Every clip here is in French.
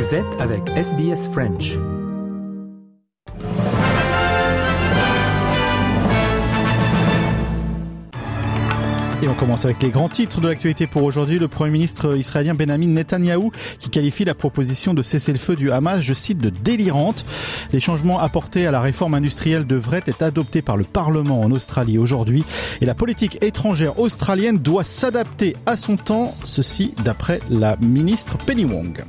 Vous êtes avec SBS French. Et on commence avec les grands titres de l'actualité pour aujourd'hui. Le Premier ministre israélien Benjamin Netanyahou qui qualifie la proposition de cessez-le-feu du Hamas, je cite, de délirante. Les changements apportés à la réforme industrielle devraient être adoptés par le Parlement en Australie aujourd'hui. Et la politique étrangère australienne doit s'adapter à son temps, ceci d'après la ministre Penny Wong.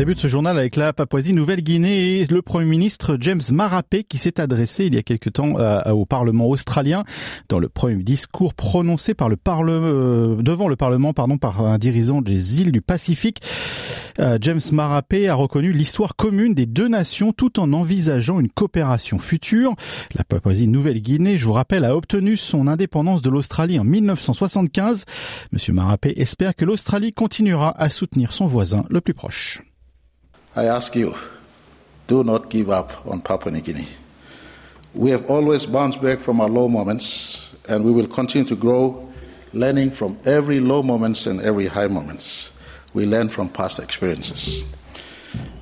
On débute ce journal avec la Papouasie-Nouvelle-Guinée et le Premier ministre James Marapé qui s'est adressé il y a quelque temps euh, au Parlement australien dans le premier discours prononcé par le euh, devant le Parlement pardon par un dirigeant des îles du Pacifique. Euh, James Marapé a reconnu l'histoire commune des deux nations tout en envisageant une coopération future. La Papouasie-Nouvelle-Guinée, je vous rappelle, a obtenu son indépendance de l'Australie en 1975. Monsieur Marapé espère que l'Australie continuera à soutenir son voisin le plus proche. I ask you, do not give up on Papua New Guinea. We have always bounced back from our low moments, and we will continue to grow, learning from every low moments and every high moments. We learn from past experiences.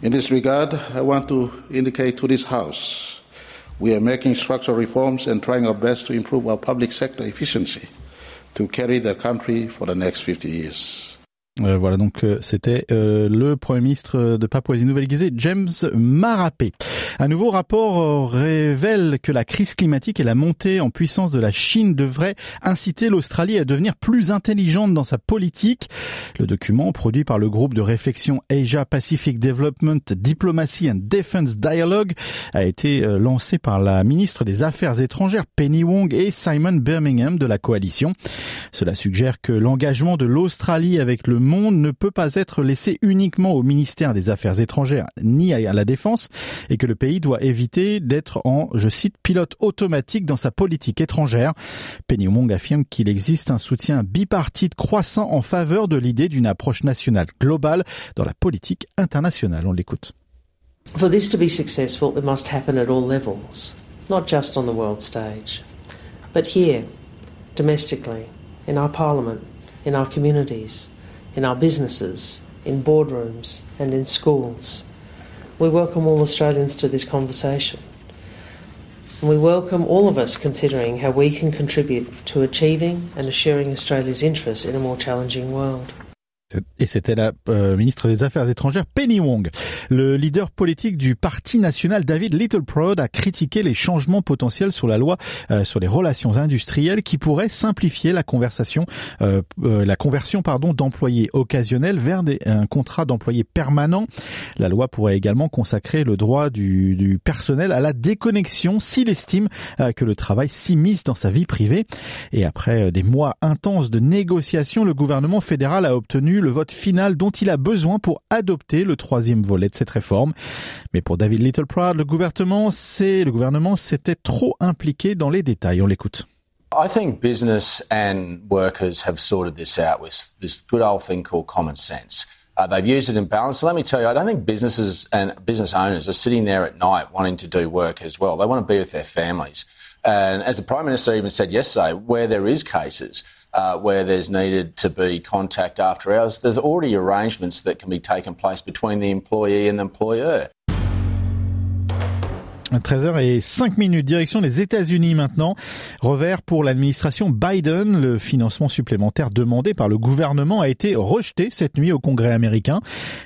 In this regard, I want to indicate to this House we are making structural reforms and trying our best to improve our public sector efficiency to carry the country for the next 50 years. Euh, voilà, donc euh, c'était euh, le Premier ministre de Papouasie-Nouvelle-Guinée, James Marapé. Un nouveau rapport révèle que la crise climatique et la montée en puissance de la Chine devraient inciter l'Australie à devenir plus intelligente dans sa politique. Le document, produit par le groupe de réflexion Asia Pacific Development Diplomacy and Defense Dialogue, a été lancé par la ministre des Affaires étrangères Penny Wong et Simon Birmingham de la coalition. Cela suggère que l'engagement de l'Australie avec le monde ne peut pas être laissé uniquement au ministère des Affaires étrangères ni à la défense et que le pays doit éviter d'être en, je cite, pilote automatique dans sa politique étrangère. Penny Wong affirme qu'il existe un soutien bipartite croissant en faveur de l'idée d'une approche nationale globale dans la politique internationale. On l'écoute. For this to be successful, it must happen at all levels, not just on the world stage, but here, domestically, in our parliament, in our communities, in our businesses, in boardrooms, and in schools. We welcome all Australians to this conversation. And we welcome all of us considering how we can contribute to achieving and assuring Australia's interests in a more challenging world. Et c'était la euh, ministre des Affaires étrangères Penny Wong. Le leader politique du Parti national David Littleproud a critiqué les changements potentiels sur la loi euh, sur les relations industrielles qui pourraient simplifier la conversation, euh, la conversion pardon d'employés occasionnels vers des, un contrat d'employés permanent. La loi pourrait également consacrer le droit du, du personnel à la déconnexion s'il estime que le travail s'immisce dans sa vie privée. Et après des mois intenses de négociations, le gouvernement fédéral a obtenu le vote final dont il a besoin pour adopter le troisième volet de cette réforme. Mais pour David Littleproud, le gouvernement, c'est, le gouvernement s'était trop impliqué dans les détails. On l'écoute. I think business and workers have sorted this out with this good old thing called common sense. Uh, they've used it in balance. So let me tell you, I don't think businesses and business owners are sitting there at night wanting to do work as well. They want to be with their families. And as the Prime Minister even said yesterday, where there is cases, uh, where there's needed to be contact after hours, there's already arrangements that can be taken place between the employee and the employer. 13h et 5 minutes, direction des États-Unis maintenant. Revers pour l'administration Biden, le financement supplémentaire demandé par le gouvernement a été rejeté cette nuit au Congrès américain.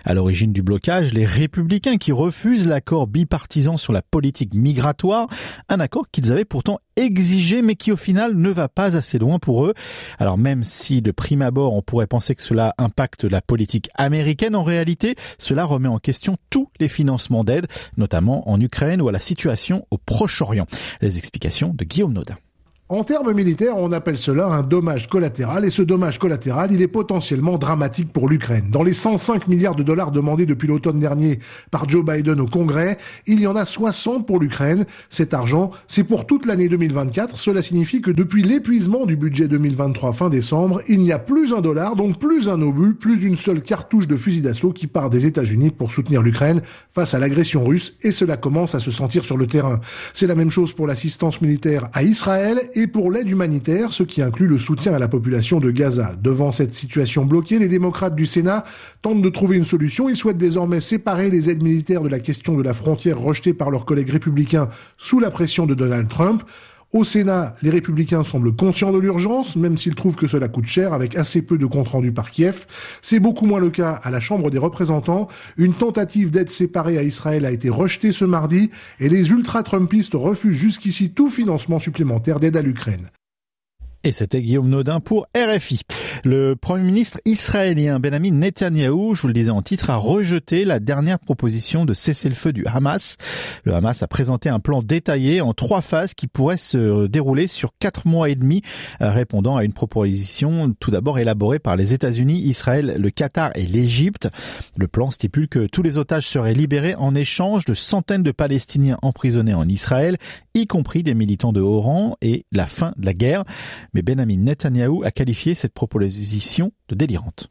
À l'origine du blocage, les républicains qui refusent l'accord bipartisan sur la politique migratoire, un accord qu'ils avaient pourtant exigé mais qui au final ne va pas assez loin pour eux. Alors même si de prime abord on pourrait penser que cela impacte la politique américaine, en réalité cela remet en question tous les financements d'aide, notamment en Ukraine ou à la situation au Proche-Orient. Les explications de Guillaume Nodin. En termes militaires, on appelle cela un dommage collatéral et ce dommage collatéral, il est potentiellement dramatique pour l'Ukraine. Dans les 105 milliards de dollars demandés depuis l'automne dernier par Joe Biden au Congrès, il y en a 60 pour l'Ukraine. Cet argent, c'est pour toute l'année 2024. Cela signifie que depuis l'épuisement du budget 2023 fin décembre, il n'y a plus un dollar, donc plus un obus, plus une seule cartouche de fusil d'assaut qui part des États-Unis pour soutenir l'Ukraine face à l'agression russe et cela commence à se sentir sur le terrain. C'est la même chose pour l'assistance militaire à Israël pour l'aide humanitaire, ce qui inclut le soutien à la population de Gaza. Devant cette situation bloquée, les démocrates du Sénat tentent de trouver une solution. Ils souhaitent désormais séparer les aides militaires de la question de la frontière rejetée par leurs collègues républicains sous la pression de Donald Trump. Au Sénat, les républicains semblent conscients de l'urgence, même s'ils trouvent que cela coûte cher avec assez peu de comptes rendus par Kiev. C'est beaucoup moins le cas à la Chambre des représentants. Une tentative d'aide séparée à Israël a été rejetée ce mardi et les ultra-trumpistes refusent jusqu'ici tout financement supplémentaire d'aide à l'Ukraine. Et c'était Guillaume Naudin pour RFI. Le Premier ministre israélien Benjamin Netanyahou, je vous le disais en titre, a rejeté la dernière proposition de cessez-le-feu du Hamas. Le Hamas a présenté un plan détaillé en trois phases qui pourrait se dérouler sur quatre mois et demi, répondant à une proposition tout d'abord élaborée par les États-Unis, Israël, le Qatar et l'Égypte. Le plan stipule que tous les otages seraient libérés en échange de centaines de Palestiniens emprisonnés en Israël, y compris des militants de haut rang, et la fin de la guerre mais Benjamin Netanyahu a qualifié cette proposition de délirante.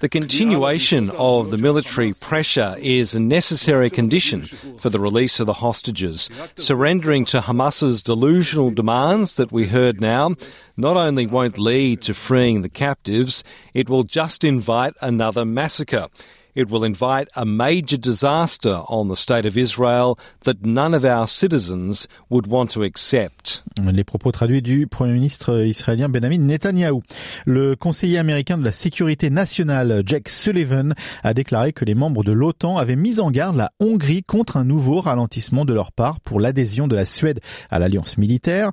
The continuation of the military pressure is a necessary condition for the release of the hostages. Surrendering to Hamas's delusional demands that we heard now not only won't lead to freeing the captives, it will just invite another massacre. It will invite a major disaster on the state of Israel that none of our citizens would want to accept. Les propos traduits du Premier ministre israélien Benjamin Netanyahu. Le conseiller américain de la sécurité nationale Jack Sullivan a déclaré que les membres de l'OTAN avaient mis en garde la Hongrie contre un nouveau ralentissement de leur part pour l'adhésion de la Suède à l'alliance militaire.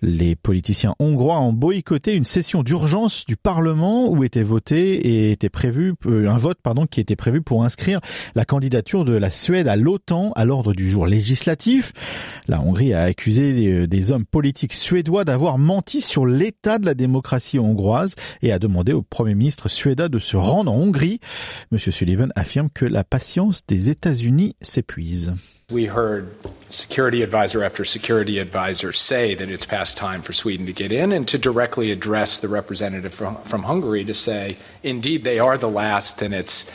Les politiciens hongrois ont boycotté une session d'urgence du Parlement où était voté et était prévu euh, un vote pardon qui était prévu pour inscrire la candidature de la Suède à l'OTAN à l'ordre du jour législatif. La Hongrie a accusé des hommes politiques suédois d'avoir menti sur l'état de la démocratie hongroise et a demandé au Premier ministre suédois de se rendre en Hongrie. Monsieur Sullivan affirme que la patience des États-Unis s'épuise. We heard security advisor after security advisor say that it's past time for Sweden to get in and to directly address the representative from, from Hungary to say, indeed, they are the last and it's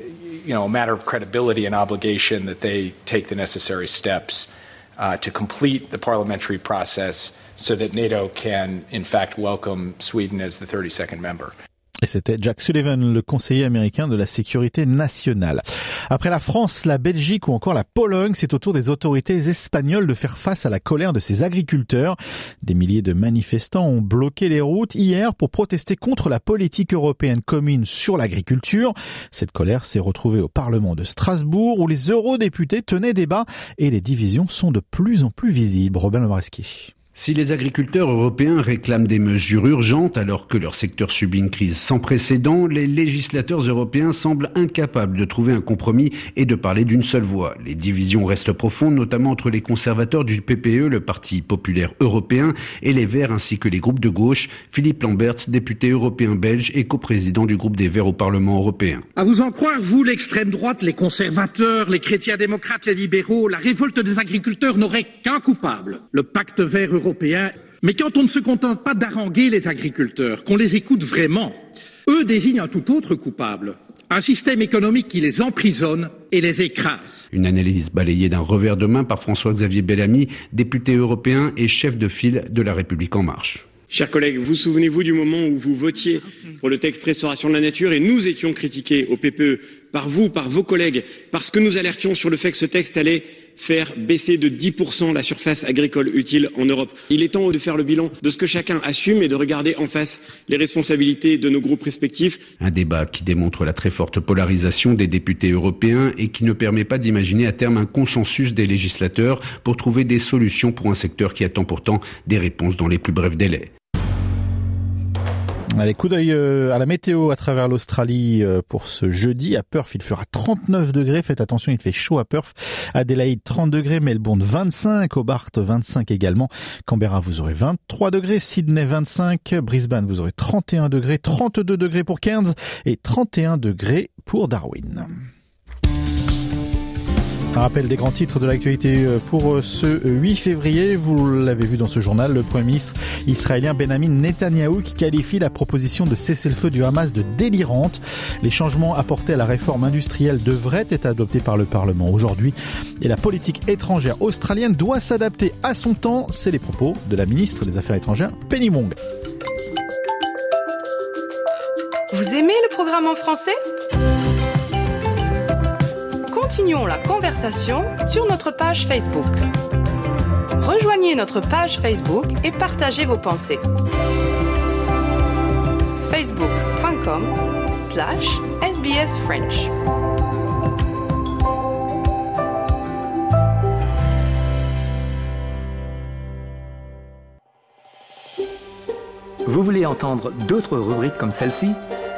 you know, a matter of credibility and obligation that they take the necessary steps uh, to complete the parliamentary process so that NATO can, in fact, welcome Sweden as the 32nd member. Et c'était Jack Sullivan, le conseiller américain de la sécurité nationale. Après la France, la Belgique ou encore la Pologne, c'est au tour des autorités espagnoles de faire face à la colère de ces agriculteurs. Des milliers de manifestants ont bloqué les routes hier pour protester contre la politique européenne commune sur l'agriculture. Cette colère s'est retrouvée au Parlement de Strasbourg où les eurodéputés tenaient débat et les divisions sont de plus en plus visibles. Robin Lomreski. Si les agriculteurs européens réclament des mesures urgentes alors que leur secteur subit une crise sans précédent, les législateurs européens semblent incapables de trouver un compromis et de parler d'une seule voix. Les divisions restent profondes, notamment entre les conservateurs du PPE, le Parti populaire européen, et les Verts ainsi que les groupes de gauche. Philippe Lamberts, député européen belge et coprésident du groupe des Verts au Parlement européen. À vous en croire, vous, l'extrême droite, les conservateurs, les chrétiens démocrates, les libéraux, la révolte des agriculteurs n'aurait qu'un coupable, le pacte vert européen mais quand on ne se contente pas d'haranguer les agriculteurs, qu'on les écoute vraiment, eux désignent un tout autre coupable, un système économique qui les emprisonne et les écrase. Une analyse balayée d'un revers de main par François-Xavier Bellamy, député européen et chef de file de la République en marche. Chers collègues, vous souvenez-vous du moment où vous votiez pour le texte Restauration de la nature et nous étions critiqués au PPE par vous, par vos collègues, parce que nous alertions sur le fait que ce texte allait faire baisser de 10% la surface agricole utile en Europe. Il est temps de faire le bilan de ce que chacun assume et de regarder en face les responsabilités de nos groupes respectifs. Un débat qui démontre la très forte polarisation des députés européens et qui ne permet pas d'imaginer à terme un consensus des législateurs pour trouver des solutions pour un secteur qui attend pourtant des réponses dans les plus brefs délais. Allez, coup d'œil euh, à la météo à travers l'Australie euh, pour ce jeudi. À Perth, il fera 39 degrés. Faites attention, il fait chaud à Perth. Adélaïde, 30 degrés. Melbourne, 25. Hobart, 25 également. Canberra, vous aurez 23 degrés. Sydney, 25. Brisbane, vous aurez 31 degrés. 32 degrés pour Cairns et 31 degrés pour Darwin. Un rappel des grands titres de l'actualité euh, pour euh, ce 8 février. Vous l'avez vu dans ce journal, le Premier ministre israélien Benjamin Netanyahou qui qualifie la proposition de cessez-le-feu du Hamas de délirante. Les changements apportés à la réforme industrielle devraient être adoptés par le Parlement aujourd'hui et la politique étrangère australienne doit s'adapter à son temps. C'est les propos de la ministre des Affaires étrangères Penny Wong. Vous aimez le programme en français? Continuons la conversation sur notre page Facebook. Rejoignez notre page Facebook et partagez vos pensées. facebook.com slash sbsfrench. Vous voulez entendre d'autres rubriques comme celle-ci?